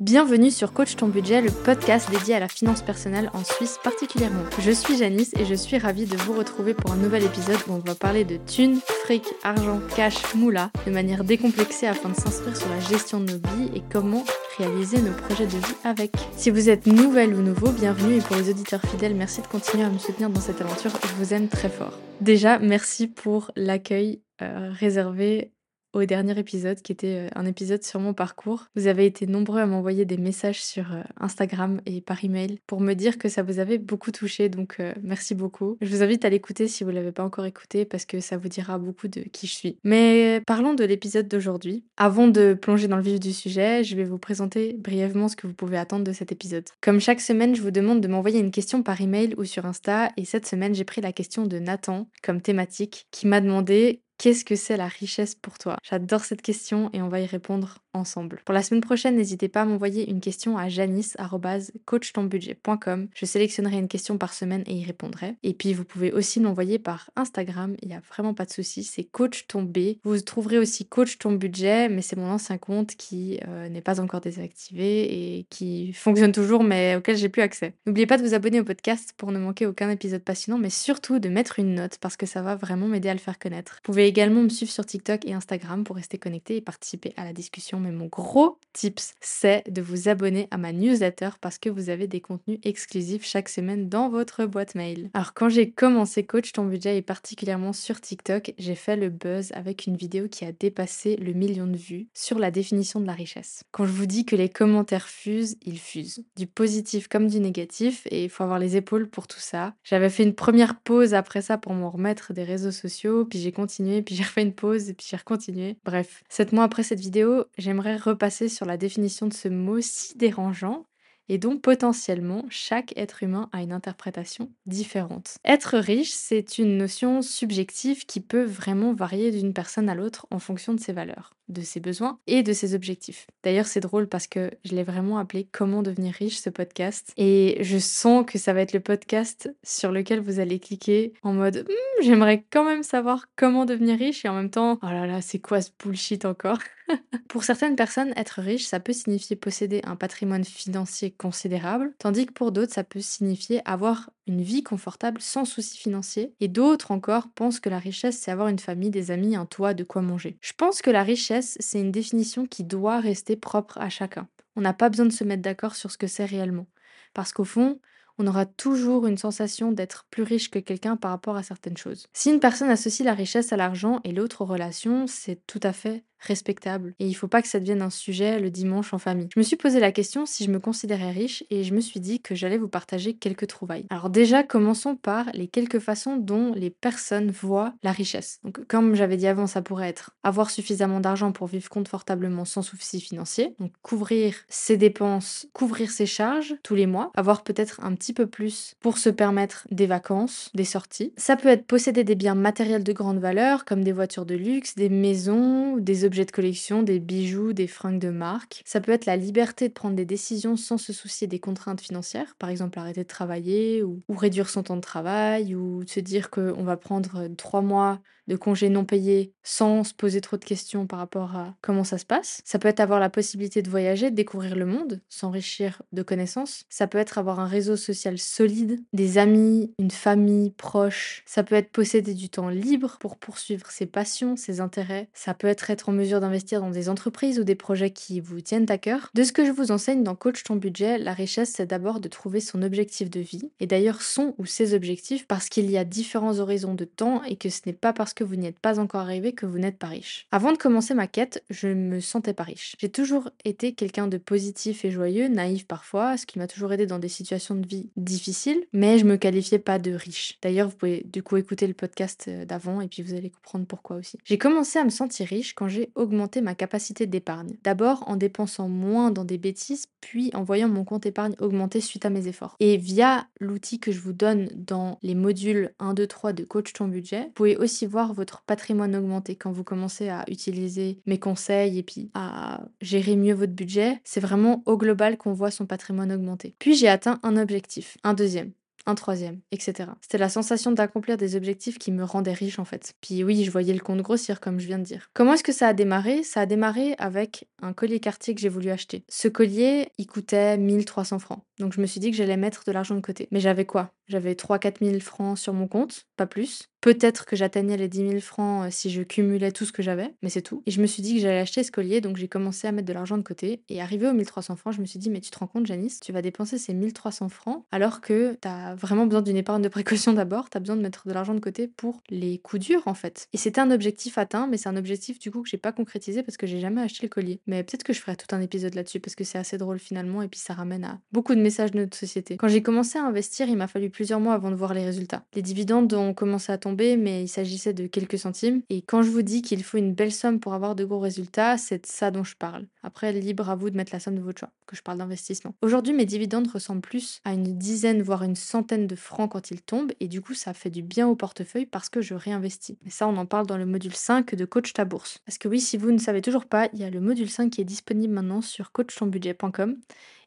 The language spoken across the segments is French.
Bienvenue sur Coach ton budget, le podcast dédié à la finance personnelle en Suisse particulièrement. Je suis Janice et je suis ravie de vous retrouver pour un nouvel épisode où on va parler de thunes, fric, argent, cash, moula de manière décomplexée afin de s'instruire sur la gestion de nos vies et comment réaliser nos projets de vie avec. Si vous êtes nouvelle ou nouveau, bienvenue et pour les auditeurs fidèles, merci de continuer à me soutenir dans cette aventure. Je vous aime très fort. Déjà, merci pour l'accueil euh, réservé au dernier épisode qui était un épisode sur mon parcours. Vous avez été nombreux à m'envoyer des messages sur Instagram et par email pour me dire que ça vous avait beaucoup touché, donc merci beaucoup. Je vous invite à l'écouter si vous ne l'avez pas encore écouté parce que ça vous dira beaucoup de qui je suis. Mais parlons de l'épisode d'aujourd'hui. Avant de plonger dans le vif du sujet, je vais vous présenter brièvement ce que vous pouvez attendre de cet épisode. Comme chaque semaine, je vous demande de m'envoyer une question par email ou sur Insta et cette semaine, j'ai pris la question de Nathan comme thématique qui m'a demandé Qu'est-ce que c'est la richesse pour toi? J'adore cette question et on va y répondre ensemble. Pour la semaine prochaine, n'hésitez pas à m'envoyer une question à janice.coachtonbudget.com. Je sélectionnerai une question par semaine et y répondrai. Et puis vous pouvez aussi m'envoyer par Instagram, il n'y a vraiment pas de souci, c'est coach ton B. Vous trouverez aussi coach ton budget, mais c'est mon ancien compte qui euh, n'est pas encore désactivé et qui fonctionne toujours mais auquel j'ai plus accès. N'oubliez pas de vous abonner au podcast pour ne manquer aucun épisode passionnant, mais surtout de mettre une note parce que ça va vraiment m'aider à le faire connaître. Pouvez également me suivre sur TikTok et Instagram pour rester connecté et participer à la discussion mais mon gros tips, c'est de vous abonner à ma newsletter parce que vous avez des contenus exclusifs chaque semaine dans votre boîte mail. Alors quand j'ai commencé Coach ton budget et particulièrement sur TikTok, j'ai fait le buzz avec une vidéo qui a dépassé le million de vues sur la définition de la richesse. Quand je vous dis que les commentaires fusent, ils fusent. Du positif comme du négatif et il faut avoir les épaules pour tout ça. J'avais fait une première pause après ça pour m'en remettre des réseaux sociaux, puis j'ai continué, puis j'ai refait une pause et puis j'ai recontinué. Bref, sept mois après cette vidéo, j'aimerais repasser sur la définition de ce mot si dérangeant et dont potentiellement chaque être humain a une interprétation différente. Être riche, c'est une notion subjective qui peut vraiment varier d'une personne à l'autre en fonction de ses valeurs de ses besoins et de ses objectifs. D'ailleurs, c'est drôle parce que je l'ai vraiment appelé Comment devenir riche ce podcast et je sens que ça va être le podcast sur lequel vous allez cliquer en mode «Hmm, j'aimerais quand même savoir comment devenir riche et en même temps oh là là, c'est quoi ce bullshit encore? Pour certaines personnes, être riche, ça peut signifier posséder un patrimoine financier considérable, tandis que pour d'autres, ça peut signifier avoir une vie confortable sans soucis financiers, et d'autres encore pensent que la richesse, c'est avoir une famille, des amis, un toit, de quoi manger. Je pense que la richesse, c'est une définition qui doit rester propre à chacun. On n'a pas besoin de se mettre d'accord sur ce que c'est réellement. Parce qu'au fond, on aura toujours une sensation d'être plus riche que quelqu'un par rapport à certaines choses. Si une personne associe la richesse à l'argent et l'autre aux relations, c'est tout à fait respectable. Et il faut pas que ça devienne un sujet le dimanche en famille. Je me suis posé la question si je me considérais riche et je me suis dit que j'allais vous partager quelques trouvailles. Alors déjà, commençons par les quelques façons dont les personnes voient la richesse. Donc comme j'avais dit avant, ça pourrait être avoir suffisamment d'argent pour vivre confortablement sans soucis financiers, donc couvrir ses dépenses, couvrir ses charges tous les mois, avoir peut-être un petit peu plus pour se permettre des vacances, des sorties. Ça peut être posséder des biens matériels de grande valeur comme des voitures de luxe, des maisons, des objets de collection, des bijoux, des fringues de marque. Ça peut être la liberté de prendre des décisions sans se soucier des contraintes financières, par exemple arrêter de travailler ou, réduire son temps de travail ou se dire qu'on va prendre trois mois de congés non payés sans se poser trop de questions par rapport à comment ça se passe. Ça peut être avoir la possibilité de voyager, de découvrir le monde, s'enrichir de connaissances. Ça peut être avoir un réseau social solide, des amis, une famille proche. Ça peut être posséder du temps libre pour poursuivre ses passions, ses intérêts. Ça peut être être en mesure d'investir dans des entreprises ou des projets qui vous tiennent à cœur. De ce que je vous enseigne dans Coach ton budget, la richesse c'est d'abord de trouver son objectif de vie et d'ailleurs son ou ses objectifs parce qu'il y a différents horizons de temps et que ce n'est pas parce que vous n'y êtes pas encore arrivé que vous n'êtes pas riche. Avant de commencer ma quête, je me sentais pas riche. J'ai toujours été quelqu'un de positif et joyeux, naïf parfois, ce qui m'a toujours aidé dans des situations de vie difficiles, mais je me qualifiais pas de riche. D'ailleurs, vous pouvez du coup écouter le podcast euh, d'avant et puis vous allez comprendre pourquoi aussi. J'ai commencé à me sentir riche quand j'ai augmenté ma capacité d'épargne. D'abord en dépensant moins dans des bêtises, puis en voyant mon compte épargne augmenter suite à mes efforts. Et via l'outil que je vous donne dans les modules 1, 2, 3 de Coach ton budget, vous pouvez aussi votre patrimoine augmenter quand vous commencez à utiliser mes conseils et puis à gérer mieux votre budget. C'est vraiment au global qu'on voit son patrimoine augmenter. Puis j'ai atteint un objectif, un deuxième un troisième, etc. C'était la sensation d'accomplir des objectifs qui me rendaient riche en fait. Puis oui, je voyais le compte grossir comme je viens de dire. Comment est-ce que ça a démarré? Ça a démarré avec un collier quartier que j'ai voulu acheter. Ce collier, il coûtait 1300 francs. Donc je me suis dit que j'allais mettre de l'argent de côté. Mais j'avais quoi? J'avais 3-4 000 francs sur mon compte, pas plus. Peut-être que j'atteignais les 10 000 francs euh, si je cumulais tout ce que j'avais, mais c'est tout. Et je me suis dit que j'allais acheter ce collier, donc j'ai commencé à mettre de l'argent de côté. Et arrivé aux 1300 francs, je me suis dit, mais tu te rends compte, Janice, tu vas dépenser ces 1300 francs alors que tu as vraiment besoin d'une épargne de précaution d'abord, tu as besoin de mettre de l'argent de côté pour les coups durs en fait. Et c'était un objectif atteint, mais c'est un objectif du coup que j'ai pas concrétisé parce que j'ai jamais acheté le collier. Mais peut-être que je ferai tout un épisode là-dessus parce que c'est assez drôle finalement et puis ça ramène à beaucoup de messages de notre société. Quand j'ai commencé à investir, il m'a fallu plusieurs mois avant de voir les résultats. Les dividendes ont commencé à tomber, mais il s'agissait de quelques centimes. Et quand je vous dis qu'il faut une belle somme pour avoir de gros résultats, c'est de ça dont je parle. Après, libre à vous de mettre la somme de votre choix, que je parle d'investissement. Aujourd'hui, mes dividendes ressemblent plus à une dizaine, voire une centaine de francs quand ils tombent, et du coup, ça fait du bien au portefeuille parce que je réinvestis. Mais ça, on en parle dans le module 5 de Coach ta bourse. Parce que oui, si vous ne savez toujours pas, il y a le module 5 qui est disponible maintenant sur coachtonbudget.com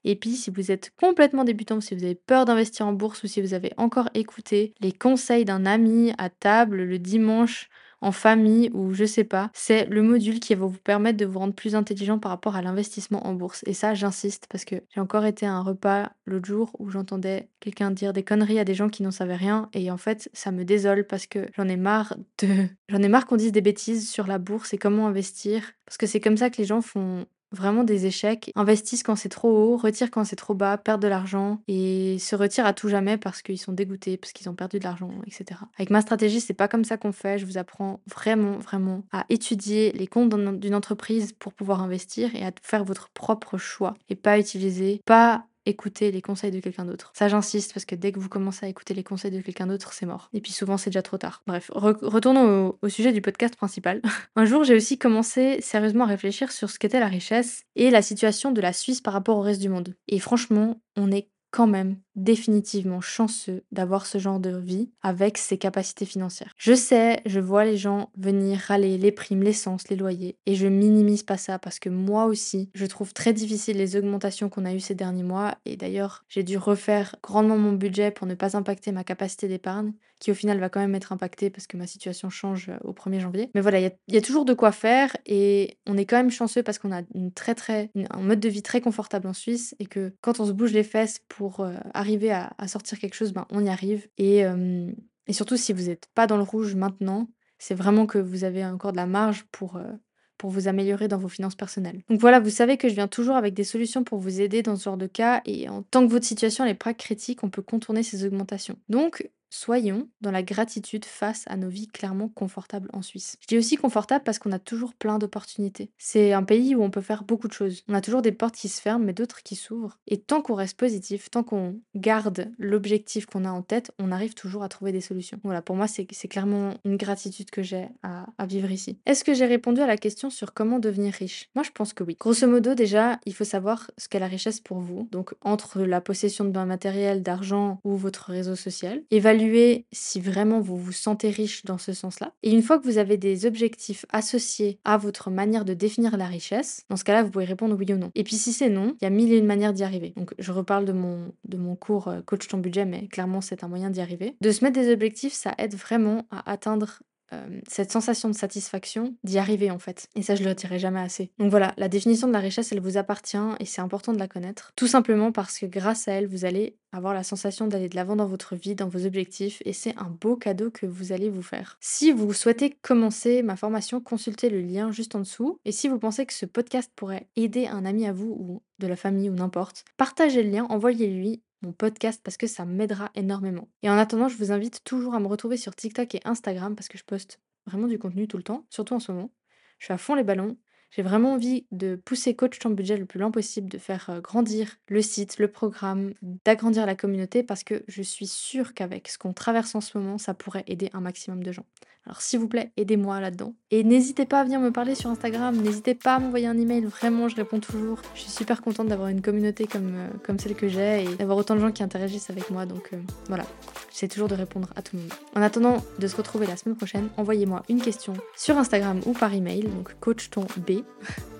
et puis, si vous êtes complètement débutant, si vous avez peur d'investir en bourse ou si vous avez encore écouté les conseils d'un ami à table le dimanche en famille ou je sais pas, c'est le module qui va vous permettre de vous rendre plus intelligent par rapport à l'investissement en bourse. Et ça, j'insiste parce que j'ai encore été à un repas l'autre jour où j'entendais quelqu'un dire des conneries à des gens qui n'en savaient rien et en fait, ça me désole parce que j'en ai marre de j'en ai marre qu'on dise des bêtises sur la bourse et comment investir parce que c'est comme ça que les gens font vraiment des échecs, investissent quand c'est trop haut, retirent quand c'est trop bas, perdent de l'argent et se retirent à tout jamais parce qu'ils sont dégoûtés, parce qu'ils ont perdu de l'argent, etc. Avec ma stratégie, c'est pas comme ça qu'on fait. Je vous apprends vraiment, vraiment à étudier les comptes d'une entreprise pour pouvoir investir et à faire votre propre choix et pas utiliser, pas écouter les conseils de quelqu'un d'autre. Ça, j'insiste parce que dès que vous commencez à écouter les conseils de quelqu'un d'autre, c'est mort. Et puis souvent, c'est déjà trop tard. Bref, retournons au, sujet du podcast principal. Un jour, j'ai aussi commencé sérieusement à réfléchir sur ce qu'était la richesse et la situation de la Suisse par rapport au reste du monde. Et franchement, on est quand même définitivement chanceux d'avoir ce genre de vie avec ses capacités financières. Je sais, je vois les gens venir râler les primes, l'essence, les loyers, et je minimise pas ça parce que moi aussi, je trouve très difficile les augmentations qu'on a eues ces derniers mois, et d'ailleurs, j'ai dû refaire grandement mon budget pour ne pas impacter ma capacité d'épargne, qui au final va quand même être impactée parce que ma situation change euh, au 1er janvier. Mais voilà, il y, a toujours de quoi faire, et on est quand même chanceux parce qu'on a un mode de vie très confortable en Suisse, et que quand on se bouge les fesses pour euh, arriver à, sortir quelque chose, ben, on y arrive. Et, euh, surtout, si vous n'êtes pas dans le rouge maintenant, c'est vraiment que vous avez encore de la marge pour, euh, pour vous améliorer dans vos finances personnelles. Donc voilà, vous savez que je viens toujours avec des solutions pour vous aider dans ce genre de cas et en tant que votre situation est pas critique, on peut contourner ces augmentations. Donc Soyons dans la gratitude face à nos vies clairement confortables en Suisse. Je dis aussi confortable parce qu'on a toujours plein d'opportunités. C'est un pays où on peut faire beaucoup de choses. On a toujours des portes qui se ferment mais d'autres qui s'ouvrent. Et tant qu'on reste positif, tant qu'on garde l'objectif qu'on a en tête, on arrive toujours à trouver des solutions. Voilà, pour moi c'est clairement une gratitude que j'ai à, vivre ici. Est-ce que j'ai répondu à la question sur comment devenir riche? Moi je pense que oui. Grosso modo déjà, il faut savoir ce qu'est la richesse pour vous. Donc entre la possession de biens matériels, d'argent ou votre réseau social. Évaluer si vraiment vous vous sentez riche dans ce sens-là. Et une fois que vous avez des objectifs associés à votre manière de définir la richesse, dans ce cas-là, vous pouvez répondre oui ou non. Et puis si c'est non, il y a mille et une manières d'y arriver. Donc je reparle de mon, de mon cours euh, Coach ton budget, mais clairement c'est un moyen d'y arriver. De se mettre des objectifs, ça aide vraiment à atteindre euh, cette sensation de satisfaction d'y arriver en fait. Et ça, je le dirai jamais assez. Donc voilà, la définition de la richesse, elle vous appartient et c'est important de la connaître. Tout simplement parce que grâce à elle, vous allez avoir la sensation d'aller de l'avant dans votre vie, dans vos objectifs, et c'est un beau cadeau que vous allez vous faire. Si vous souhaitez commencer ma formation, consultez le lien juste en dessous. Et si vous pensez que ce podcast pourrait aider un ami à vous ou de la famille ou n'importe, partagez le lien, envoyez-lui mon podcast parce que ça m'aidera énormément. Et en attendant, je vous invite toujours à me retrouver sur TikTok et Instagram parce que je poste vraiment du contenu tout le temps, surtout en ce moment. Je suis à fond les ballons. J'ai vraiment envie de pousser Coach ton budget le plus lent possible, de faire euh, grandir le site, le programme, d'agrandir la communauté parce que je suis sûre qu'avec ce qu'on traverse en ce moment, ça pourrait aider un maximum de gens. Alors s'il vous plaît, aidez-moi là-dedans. Et n'hésitez pas à venir me parler sur Instagram, n'hésitez pas à m'envoyer un email, vraiment je réponds toujours. Je suis super contente d'avoir une communauté comme, euh, celle que j'ai et d'avoir autant de gens qui interagissent avec moi, donc euh, voilà, j'essaie toujours de répondre à tout le monde. En attendant de se retrouver la semaine prochaine, envoyez-moi une question sur Instagram ou par email, donc coachtonb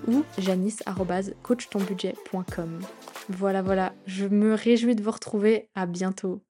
ou janice.coachtonbudget.com. Voilà, voilà, je me réjouis de vous retrouver, à bientôt.